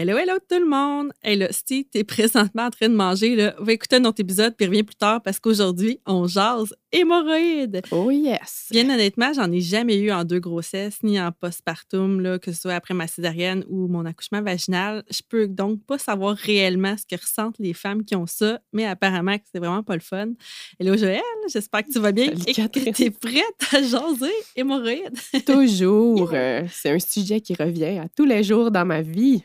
Hello, hello tout le monde! Hey là, Steve, t'es présentement en train de manger, là, va écouter un autre épisode puis reviens plus tard parce qu'aujourd'hui, on jase hémorroïdes. Oh yes! Bien honnêtement, j'en ai jamais eu en deux grossesses, ni en postpartum, là, que ce soit après ma césarienne ou mon accouchement vaginal. Je peux donc pas savoir réellement ce que ressentent les femmes qui ont ça, mais apparemment que c'est vraiment pas le fun. Hello Joël, j'espère que tu vas bien Salut, et que t'es prête à jaser hémorroïdes? Toujours. euh, c'est un sujet qui revient à tous les jours dans ma vie.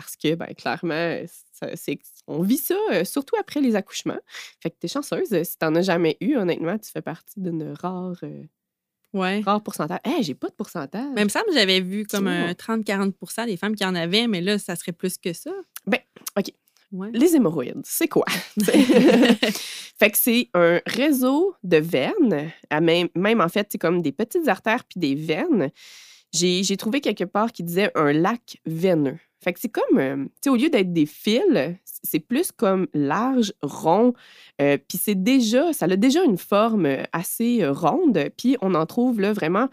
Parce que, ben, clairement, ça- on vit ça, euh, surtout après les accouchements. Fait que t'es chanceuse. euh, Si t'en as jamais eu, honnêtement, tu fais partie d'une rare, euh, Ouais. rare pourcentage. Hé, j'ai pas de pourcentage. Mais il me semble que j'avais vu comme Oh. un 30-40 des femmes qui en avaient, mais là, ça serait plus que ça. Ben, OK. Ouais. Les hémorroïdes, c'est quoi? fait que c'est un réseau de veines, à même, même en fait, c'est comme des petites artères puis des veines. J'ai j'ai trouvé quelque part qui disait un lac veineux. Fait que c'est comme, euh, tu sais, au lieu d'être des fils, c'est plus comme large, rond, euh, puis c'est déjà, ça a déjà une forme euh, assez ronde, puis on en trouve là vraiment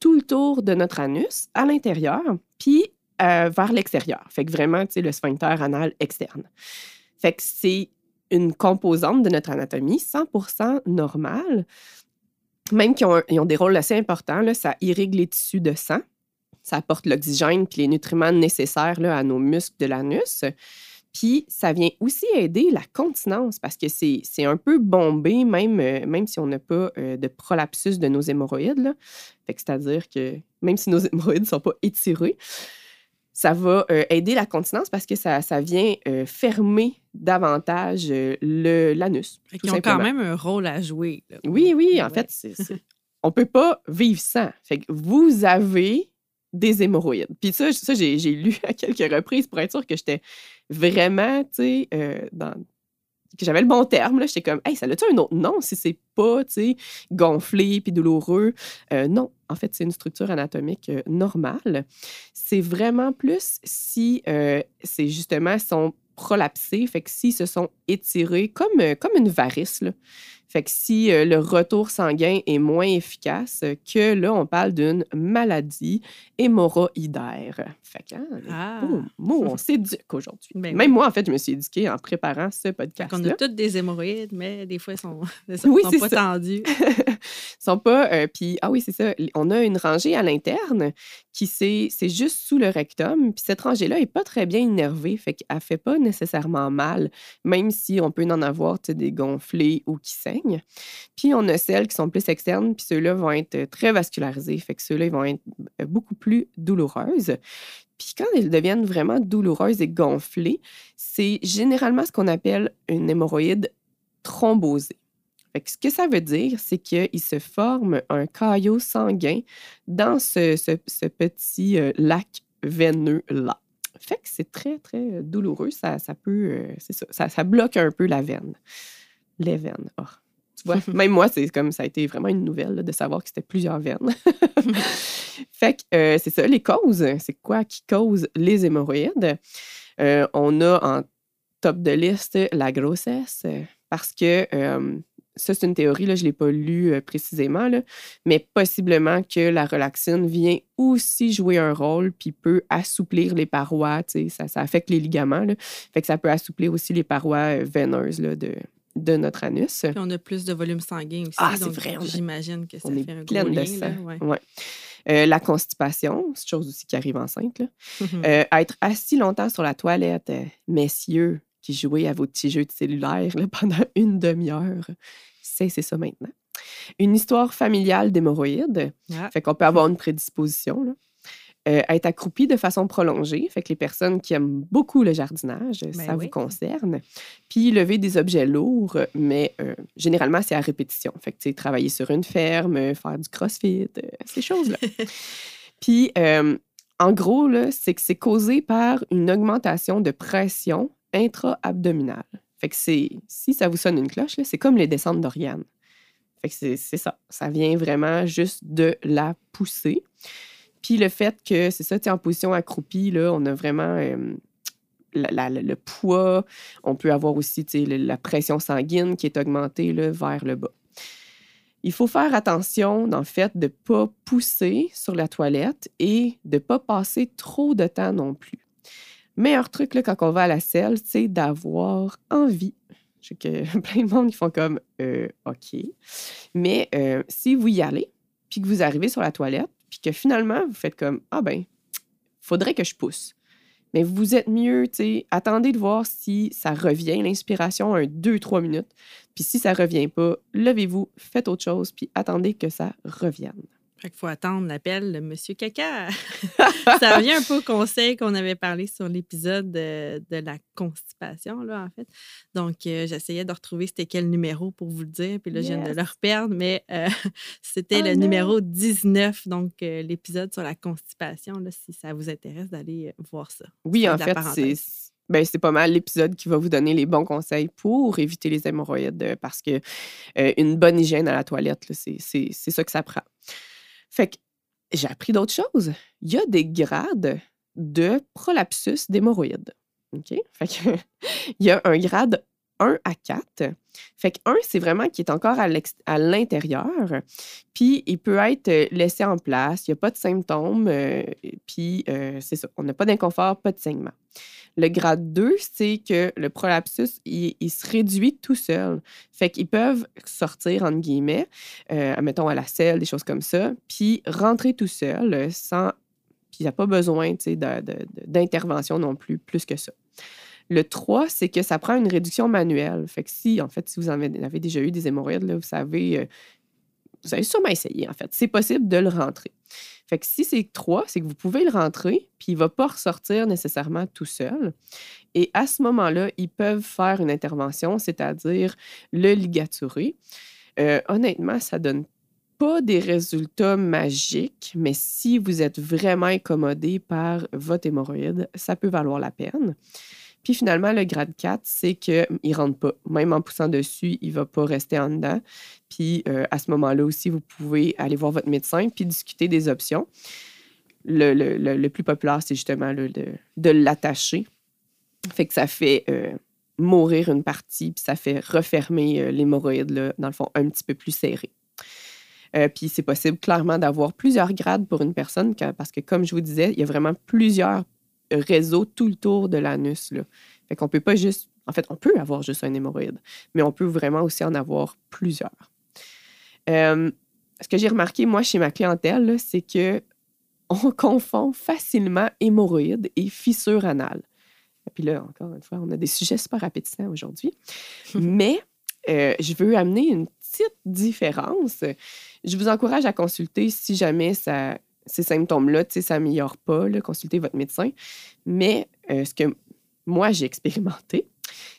tout le tour de notre anus, à l'intérieur, puis vers l'extérieur. Fait que vraiment, tu sais, le sphincter anal externe. Fait que c'est une composante de notre anatomie 100% normale, même qui ont, ont des rôles assez importants. Là, ça irrigue les tissus de sang, ça apporte l'oxygène et les nutriments nécessaires là, à nos muscles de l'anus. Puis, ça vient aussi aider la continence parce que c'est c'est un peu bombé, même, euh, même si on n'a pas euh, de prolapsus de nos hémorroïdes. là. Fait que c'est-à-dire que même si nos hémorroïdes ne sont pas étirés, ça va euh, aider la continence parce que ça, ça vient fermer davantage l'anus. Qu'ils ont quand même un rôle à jouer. là. Oui, oui, en Ouais. fait, on peut pas vivre sans. Fait que vous avez des hémorroïdes. Puis ça, ça j'ai, lu à quelques reprises pour être sûr que j'étais vraiment, tu sais, euh, dans que j'avais le bon terme. Là. J'étais comme, hey, ça a-tu un autre nom si c'est pas, tu sais, gonflé puis douloureux? Euh, non, en fait, c'est une structure anatomique euh, normale. C'est vraiment plus si euh, c'est justement sont prolapsés, fait que s'ils se sont étirés comme, comme une varice, là. Fait que si euh, le retour sanguin est moins efficace, euh, que là, on parle d'une maladie hémorroïdaire. Fait que, hein, Ah. boum, mot, on s'éduque aujourd'hui. Ben Même moi, en fait, je me suis éduquée en préparant ce Fait qu'on podcast-là. a toutes des hémorroïdes, mais des fois, ils sont, c'est ça, Oui, sont c'est pas ça. tendus. sont pas. euh, puis, ah oui, c'est ça. On a une rangée à l'interne qui c'est juste sous le rectum. Puis cette rangée-là est pas très bien innervée. Fait qu'elle fait pas nécessairement mal, même si on peut en avoir des gonflés ou qui saignent. Puis on a celles qui sont plus externes. Puis ceux-là vont être très vascularisés. Fait que ceux-là, vont être euh, beaucoup plus douloureuses. Puis quand elles deviennent vraiment douloureuses et gonflées, c'est généralement ce qu'on appelle une hémorroïde thrombosée. Fait que ce que ça veut dire, c'est qu'il se forme un caillot sanguin dans ce, petit euh, lac veineux-là. Fait que c'est très, très euh, douloureux. Ça, ça peut, euh, c'est ça, ça, ça bloque un peu la veine. Les veines. Ah, tu vois, même moi, c'est comme ça a été vraiment une nouvelle là, de savoir que c'était plusieurs veines. fait que euh, c'est ça, les causes. C'est quoi qui cause les hémorroïdes? Euh, on a en top de liste la grossesse parce que euh, ça, c'est une théorie, là, je ne l'ai pas lu euh, précisément, là, mais possiblement que la relaxine vient aussi jouer un rôle puis peut assouplir les parois, ça, ça affecte les ligaments, là. fait que ça peut assouplir aussi les parois veineuses là, de, de notre anus. Puis on a plus de volume sanguin aussi. Ah, c'est vrai, J'imagine que ça On est fait un gros de lien. sang. là, ouais. Ouais. Euh, la constipation, c'est une chose aussi qui arrive enceinte. là. Mhm. Euh, être assis longtemps sur la toilette, euh, messieurs qui jouez à vos petits jeux de cellulaire là, pendant une demi-heure, cessez ça maintenant. Une histoire familiale d'hémorroïdes, Ah. fait qu'on peut avoir une prédisposition. là. Euh, être accroupi de façon prolongée, fait que les personnes qui aiment beaucoup le jardinage, Ben ça oui. vous concerne. Puis lever des objets lourds, mais euh, généralement, c'est à répétition. Fait que, tu sais, travailler sur une ferme, euh, faire du crossfit, euh, ces choses-là. Puis, en gros, c'est que c'est causé par une augmentation de pression intra-abdominale. Fait que c'est, si ça vous sonne une cloche, c'est comme les descentes d'Oriane. Fait que c'est ça. Ça vient vraiment juste de la pousser. Puis le fait que, c'est ça, tu en position accroupie, là, on a vraiment euh, le poids. On peut avoir aussi, la pression sanguine qui est augmentée vers le bas. Il faut faire attention, en fait, de ne pas pousser sur la toilette et de ne pas passer trop de temps non plus. Meilleur truc là, quand on va à la selle, c'est d'avoir envie. Je sais que plein de monde qui font comme euh, OK. Mais euh, si vous y allez, puis que vous arrivez sur la toilette, puis que finalement vous faites comme Ah ben, faudrait que je pousse. Mais vous êtes mieux, tu sais, attendez de voir si ça revient, l'inspiration, un 2-3 minutes. Puis si ça revient pas, levez-vous, faites autre chose, puis attendez que ça revienne. Fait qu'il faut attendre l'appel de Monsieur Caca. ça revient un peu au conseil qu'on avait parlé sur l'épisode de, de la constipation, là, en fait. Donc, euh, j'essayais de retrouver c'était quel numéro pour vous le dire, puis là, je viens de le reperdre, mais euh, c'était Oh le non! numéro 19, donc euh, l'épisode sur la constipation, là, si ça vous intéresse d'aller voir ça. Oui, en fait, c'est ben, c'est pas mal l'épisode qui va vous donner les bons conseils pour éviter les hémorroïdes parce que euh, une bonne hygiène à la toilette, c'est ça que ça prend. Fait que j'ai appris d'autres choses. Il y a des grades de prolapsus d'hémorroïdes. OK? Fait que il y a un grade 1 à 4. Fait que 1, c'est vraiment qui est encore à l'intérieur. Puis il peut être euh, laissé en place. Il n'y a pas de symptômes. euh, puis euh, c'est ça. On n'a pas d'inconfort, pas de saignement. Le grade 2, c'est que le prolapsus, il, se réduit tout seul. Fait qu'ils peuvent sortir, entre guillemets, euh, admettons à la selle, des choses comme ça, puis rentrer tout seul sans. Puis il n'y a pas besoin d'intervention non plus, plus que ça. Le 3, c'est que ça prend une réduction manuelle. Fait que si, en fait, si vous en avez déjà eu des hémorroïdes, là, vous savez, euh, vous avez sûrement essayé, en fait. C'est possible de le rentrer. Fait que si c'est 3, c'est que vous pouvez le rentrer, puis il ne va pas ressortir nécessairement tout seul. Et à ce moment-là, ils peuvent faire une intervention, c'est-à-dire le ligaturer. Euh, honnêtement, ça donne pas des résultats magiques, mais si vous êtes vraiment incommodé par votre hémorroïde, ça peut valoir la peine. Puis finalement, le grade 4, c'est qu'il ne rentre pas. Même en poussant dessus, il ne va pas rester en dedans. Puis euh, à ce moment-là aussi, vous pouvez aller voir votre médecin puis discuter des options. Le, le- le- plus populaire, c'est justement de, de l'attacher. Fait que ça fait euh, mourir une partie, puis ça fait refermer euh, l'hémorroïde, dans le fond, un petit peu plus serré. Puis c'est possible clairement d'avoir plusieurs grades pour une personne, parce que comme je vous disais, il y a vraiment plusieurs réseaux tout le tour de l'anus. là. Fait qu'on peut pas juste... En fait, on peut avoir juste un hémorroïde, mais on peut vraiment aussi en avoir plusieurs. Euh, ce que j'ai remarqué, moi, chez ma clientèle, là, c'est que on confond facilement hémorroïdes et fissure anale. Et puis là, encore une fois, on a des sujets super appétissants aujourd'hui. Mais euh, je veux amener une petite différence. Je vous encourage à consulter si jamais ça, ces symptômes-là, tu sais, s'améliorent pas, là, consultez votre médecin. Mais euh, ce que moi, j'ai expérimenté,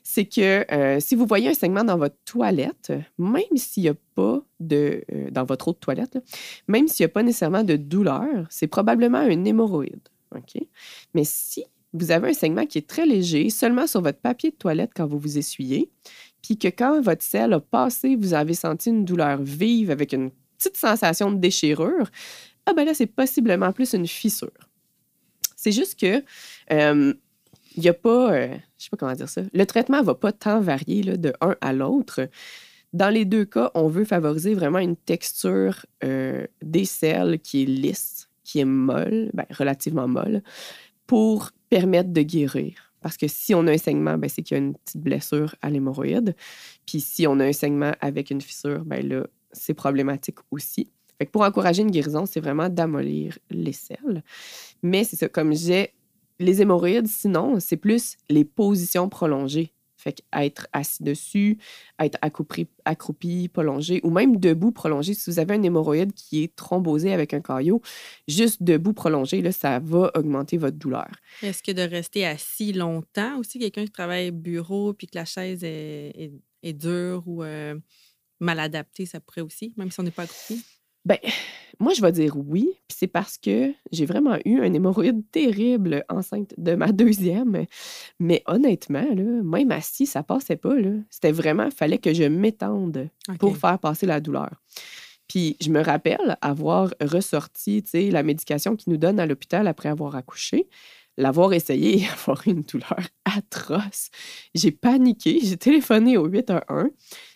c'est que euh, si vous voyez un saignement dans votre toilette, même s'il n'y a pas de. euh, dans votre de toilette, même s'il n'y a pas nécessairement de douleur, c'est probablement un hémorroïde. OK? Mais si vous avez un saignement qui est très léger, seulement sur votre papier de toilette quand vous vous essuyez, puis que quand votre selle a passé, vous avez senti une douleur vive avec une petite sensation de déchirure, ah ben là, c'est possiblement plus une fissure. C'est juste que euh, il n'y a pas, euh, je sais pas comment dire ça, le traitement ne va pas tant varier là, de un à l'autre. Dans les deux cas, on veut favoriser vraiment une texture euh, des selles qui est lisse, qui est molle, ben, relativement molle, pour permettre de guérir. Parce que si on a un saignement, ben, c'est qu'il y a une petite blessure à l'hémorroïde. Puis si on a un saignement avec une fissure, ben là, c'est problématique aussi. Pour encourager une guérison, c'est vraiment d'amollir les selles. Mais c'est ça, comme disais, les hémorroïdes, sinon, c'est plus les positions prolongées. Fait qu'être assis dessus, être accroupi, accroupi, prolongé, ou même debout prolongé. Si vous avez un hémorroïde qui est thrombosé avec un caillot, juste debout prolongé, là, ça va augmenter votre douleur. Est-ce que de rester assis longtemps aussi, quelqu'un qui travaille bureau puis que la chaise est dure ou euh, mal adaptée, ça pourrait aussi, même si on n'est pas accroupi? Ben, moi, je vais dire oui. Puis c'est parce que j'ai vraiment eu un hémorroïde terrible enceinte de ma deuxième. Mais honnêtement, là, même assis, ça passait pas. C'était vraiment, fallait que je m'étende pour faire passer la douleur. Puis je me rappelle avoir ressorti, tu sais, la médication qu'ils nous donnent à l'hôpital après avoir accouché, l'avoir essayé et avoir eu une douleur atroce. J'ai paniqué, j'ai téléphoné au 811,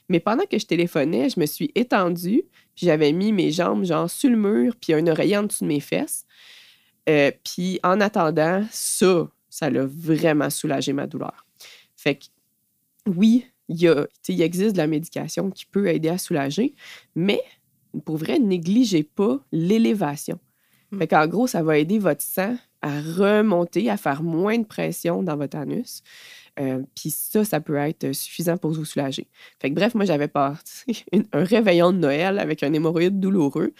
mais pendant que je téléphonais, je me suis étendue, puis j'avais mis mes jambes genre sur le mur, puis un oreiller en dessous de mes fesses. Euh, puis en attendant, ça, ça l'a vraiment soulagé ma douleur. Fait que oui, il, y a, il existe de la médication qui peut aider à soulager, mais pour vrai, négligez pas l'élévation. Mm. Fait qu'en gros, ça va aider votre sang à remonter, à faire moins de pression dans votre anus. Euh, Puis ça, ça peut être suffisant pour vous soulager. Fait que bref, moi, j'avais parti un réveillon de Noël avec un hémorroïde douloureux.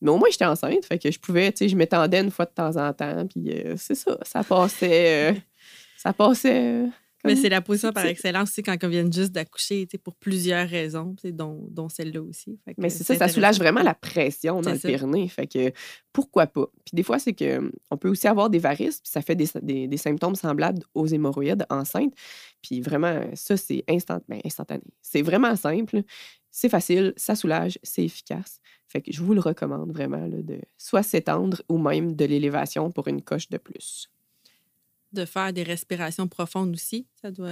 Mais au moins, j'étais enceinte. Fait que je pouvais, tu sais, je m'étendais une fois de temps en temps. Puis euh, c'est ça, ça passait. euh, ça passait. Mais c'est la position par c'est- excellence aussi quand on vient juste d'accoucher, pour plusieurs raisons, dont, dont celle-là aussi. Fait que Mais c'est ça, ça soulage vraiment la pression dans C'est le périnée. Fait que pourquoi pas? Puis des fois, c'est que hum, on peut aussi avoir des varices, puis ça fait des, des- des symptômes semblables aux hémorroïdes enceintes. Puis vraiment, ça, c'est instant, ben, instantané. C'est vraiment simple, c'est facile, ça soulage, c'est efficace. Fait que je vous le recommande vraiment, là, de soit s'étendre ou même de l'élévation pour une coche de plus. De faire des respirations profondes aussi, ça doit.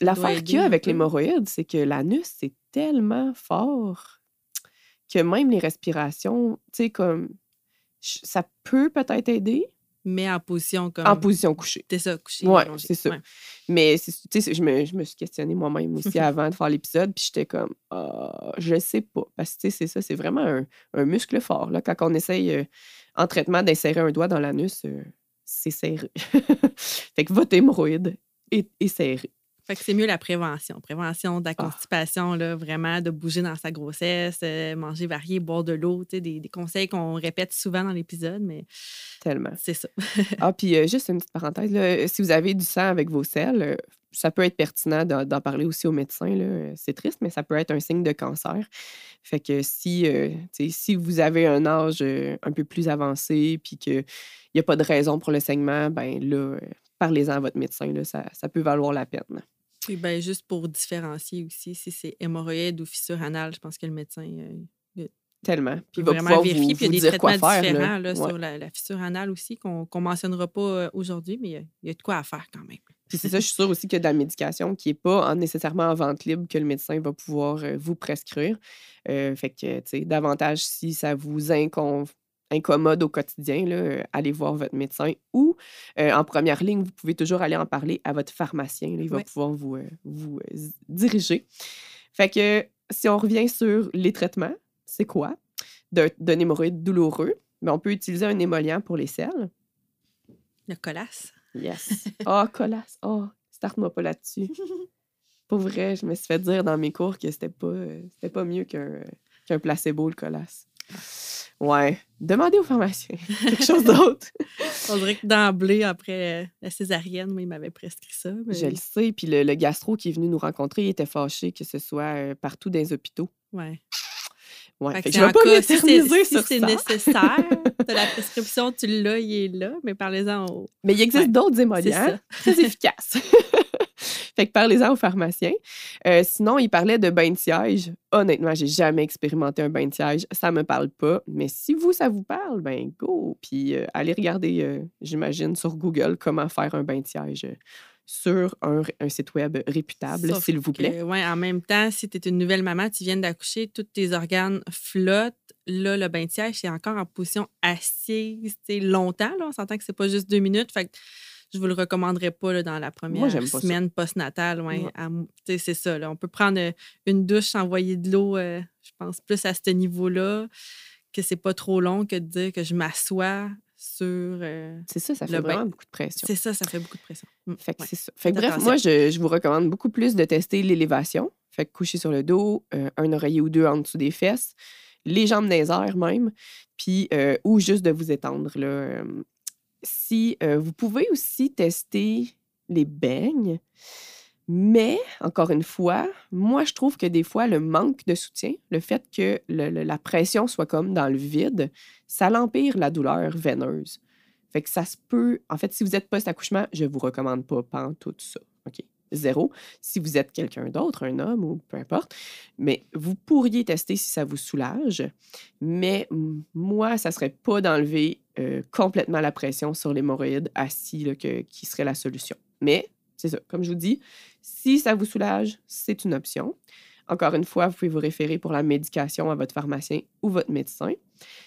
L'affaire qu'il y a avec l'hémorroïde, c'est que l'anus, c'est tellement fort que même les respirations, tu sais, comme ça peut peut-être aider Mais en position comme. en position couchée. T'es ça, couché. Ouais, allongé. c'est ça. Ouais. Mais c'est- tu sais, je me, je me suis questionnée moi-même aussi avant de faire l'épisode, puis j'étais comme, Ah, je sais pas. Parce que tu sais, c'est ça, c'est vraiment un, un muscle fort. Là. Quand on essaye euh, en traitement d'insérer un doigt dans l'anus, euh, c'est serré. fait que votre hémorroïde est, est serré. Fait que c'est mieux la prévention. Prévention Ah. de la constipation, là, vraiment, de bouger dans sa grossesse, euh, manger varié, boire de l'eau, des, des conseils qu'on répète souvent dans l'épisode, mais Tellement. c'est ça. Ah, puis euh, juste une petite parenthèse, là, si vous avez du sang avec vos selles, euh, ça peut être pertinent d'en parler aussi au médecin. là. Euh, C'est triste, mais ça peut être un signe de cancer. Fait que si, euh, si vous avez un âge euh, un peu plus avancé puis qu'il n'y a pas de raison pour le saignement, ben là, parlez-en à votre médecin. Là, ça, ça peut valoir la peine. Puis ben, juste pour différencier aussi, si c'est hémorroïde ou fissure anale, je pense que le médecin euh, Tellement. Puis il va vraiment vérifier. vous, Puis il y a des traitements faire. différents là. là, Ouais. sur la, la fissure anale aussi qu'on ne mentionnera pas aujourd'hui, mais il y a- il y, a de quoi à faire quand même. Puis c'est ça, je suis sûre aussi qu'il y a de la médication qui n'est pas en- nécessairement en vente libre que le médecin va pouvoir euh, vous prescrire. Euh, fait que, tu sais, davantage si ça vous incommode au quotidien, là, euh, allez voir votre médecin ou euh, en première ligne, vous pouvez toujours aller en parler à votre pharmacien. là, il va pouvoir vous, euh, vous diriger. Fait que si on revient sur les traitements, c'est quoi? D'un d'un hémorroïde douloureux, mais on peut utiliser un émollient pour les selles. Le colasse. Yes. Oh, colasse. Oh, starte-moi pas là-dessus. Pour vrai, je me suis fait dire dans mes cours que c'était pas, c'était pas mieux qu'un qu'un placebo, le colasse. Ouais. Demandez au pharmacien. Quelque chose d'autre. On dirait que d'emblée, après euh, la césarienne, moi, il m'avait prescrit ça. mais- Je le sais. Puis le, le gastro qui est venu nous rencontrer, il était fâché que ce soit euh, partout dans les hôpitaux. Ouais. Ouais. Fait que je vais pas cas, si c'est m'éterniser si c'est nécessaire, t'as la prescription, tu l'as, il est là, mais parlez-en au. Mais il existe Ouais, d'autres émollients très efficaces. fait que parlez-en au pharmacien. Euh, sinon, il parlait de bain de siège. Honnêtement, j'ai jamais expérimenté un bain de siège. Ça me parle pas. Mais si vous, ça vous parle, ben go. Puis euh, allez regarder, euh, j'imagine, sur Google comment faire un bain de siège sur un, un site web réputable, s'il vous plaît. ouais, en même temps, si tu es une nouvelle maman, tu viens d'accoucher, tous tes organes flottent. Là, le bain de siège, c'est encore en position assise, longtemps. Là. On s'entend que c'est pas juste deux minutes. Fait que je vous le recommanderais pas là, dans la première ça. semaine postnatale. Ouais, c'est ça. Là. On peut prendre euh, une douche, envoyer de l'eau, euh, je pense, plus à ce niveau-là, que c'est pas trop long que de dire que je m'assois sur. euh, C'est ça, ça fait vraiment beaucoup de pression. C'est ça, ça fait beaucoup de pression. Mm, Fait que ouais. c'est ça. Fait que Faites bref, moi, je, je vous recommande beaucoup plus de tester l'élévation. Fait que coucher sur le dos, euh, un oreiller ou deux en dessous des fesses, les jambes les airs même, puis euh, ou juste de vous étendre. Là. Euh, Si euh, vous pouvez aussi tester les beignes, Mais, encore une fois, moi, je trouve que des fois, le manque de soutien, le fait que la pression soit comme dans le vide, ça l'empire la douleur veineuse. Fait que ça se peut. En fait, si vous êtes post-accouchement, je vous recommande pas tout ça. OK? Zéro. Si vous êtes quelqu'un d'autre, un homme ou peu importe, mais vous pourriez tester si ça vous soulage. Mais moi, ça serait pas d'enlever euh, complètement la pression sur l'hémorroïde assis qui serait la solution. Mais c'est ça. Comme je vous dis, si ça vous soulage, c'est une option. Encore une fois, vous pouvez vous référer pour la médication à votre pharmacien ou votre médecin.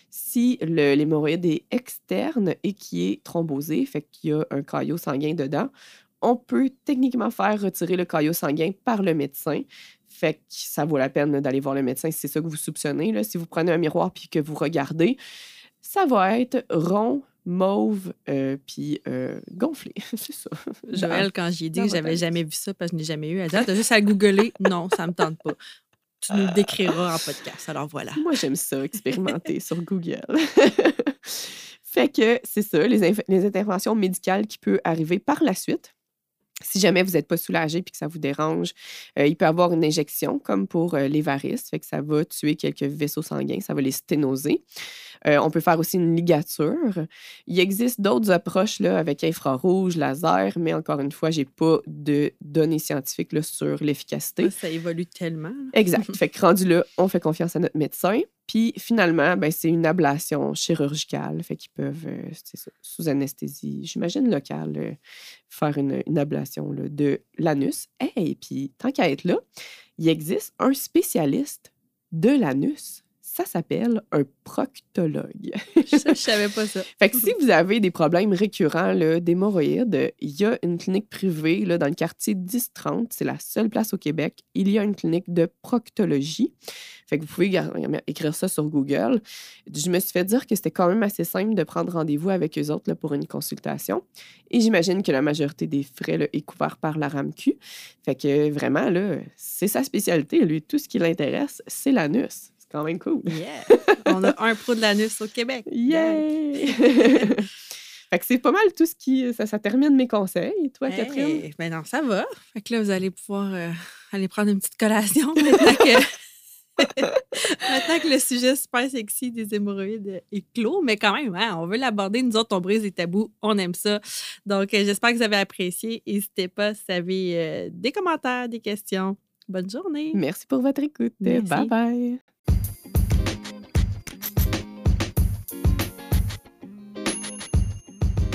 Si l'hémorroïde est externe et qui est thrombosé, fait qu'il y a un caillot sanguin dedans, on peut techniquement faire retirer le caillot sanguin par le médecin. Fait que ça vaut la peine d'aller voir le médecin si c'est ça que vous soupçonnez. Si vous prenez un miroir puis que vous regardez, ça va être rond, mauve, euh, puis euh, gonflé. c'est ça. Joël, quand j'ai dit dans que j'avais jamais vu ça parce que je n'ai jamais eu, elle dit Ah, t'as juste à googler. Non, ça me tente pas. Tu nous le décriras en podcast. Alors voilà. Moi, j'aime ça, expérimenter sur Google. fait que c'est ça, les, les interventions médicales qui peuvent arriver par la suite. Si jamais vous n'êtes pas soulagé puis que ça vous dérange, euh, il peut y avoir une injection comme pour euh, les varices, fait que ça va tuer quelques vaisseaux sanguins, ça va les sténoser. Euh, on peut faire aussi une ligature. Il existe d'autres approches là, avec infrarouge, laser, mais encore une fois, j'ai pas de données scientifiques là, sur l'efficacité. Ça évolue tellement. Exact. Fait que rendu là, on fait confiance à notre médecin. Puis finalement, ben, c'est une ablation chirurgicale. Fait qu'ils peuvent, euh, ça, sous anesthésie, j'imagine locale, euh, faire une, une ablation là, de l'anus. Et puis, tant qu'à être là, il existe un spécialiste de l'anus. Ça s'appelle un proctologue. Je savais pas ça. Fait que si vous avez des problèmes récurrents d'hémorroïdes, il y a une clinique privée là, dans le quartier 1030. C'est la seule place au Québec. Il y a une clinique de proctologie. Fait que vous pouvez gar- écrire ça sur Google. Je me suis fait dire que c'était quand même assez simple de prendre rendez-vous avec eux autres là, pour une consultation. Et j'imagine que la majorité des frais là, est couvert par la RAMQ. Fait que vraiment, là, c'est sa spécialité. Lui, tout ce qui l'intéresse, c'est l'anus. C'est quand même cool. Yeah! On a un pro de l'anus au Québec. Yay! fait que c'est pas mal tout ce qui. Ça, ça termine mes conseils. Toi, Hey, Catherine? Ben non, ça va. Fait que là, vous allez pouvoir euh, aller prendre une petite collation maintenant que, maintenant que le sujet super sexy des hémorroïdes est clos. Mais quand même, hein, on veut l'aborder. Nous autres, on brise les tabous. On aime ça. Donc, euh, j'espère que vous avez apprécié. N'hésitez pas si vous avez euh, des commentaires, des questions. Bonne journée. Merci pour votre écoute. Merci. Bye bye.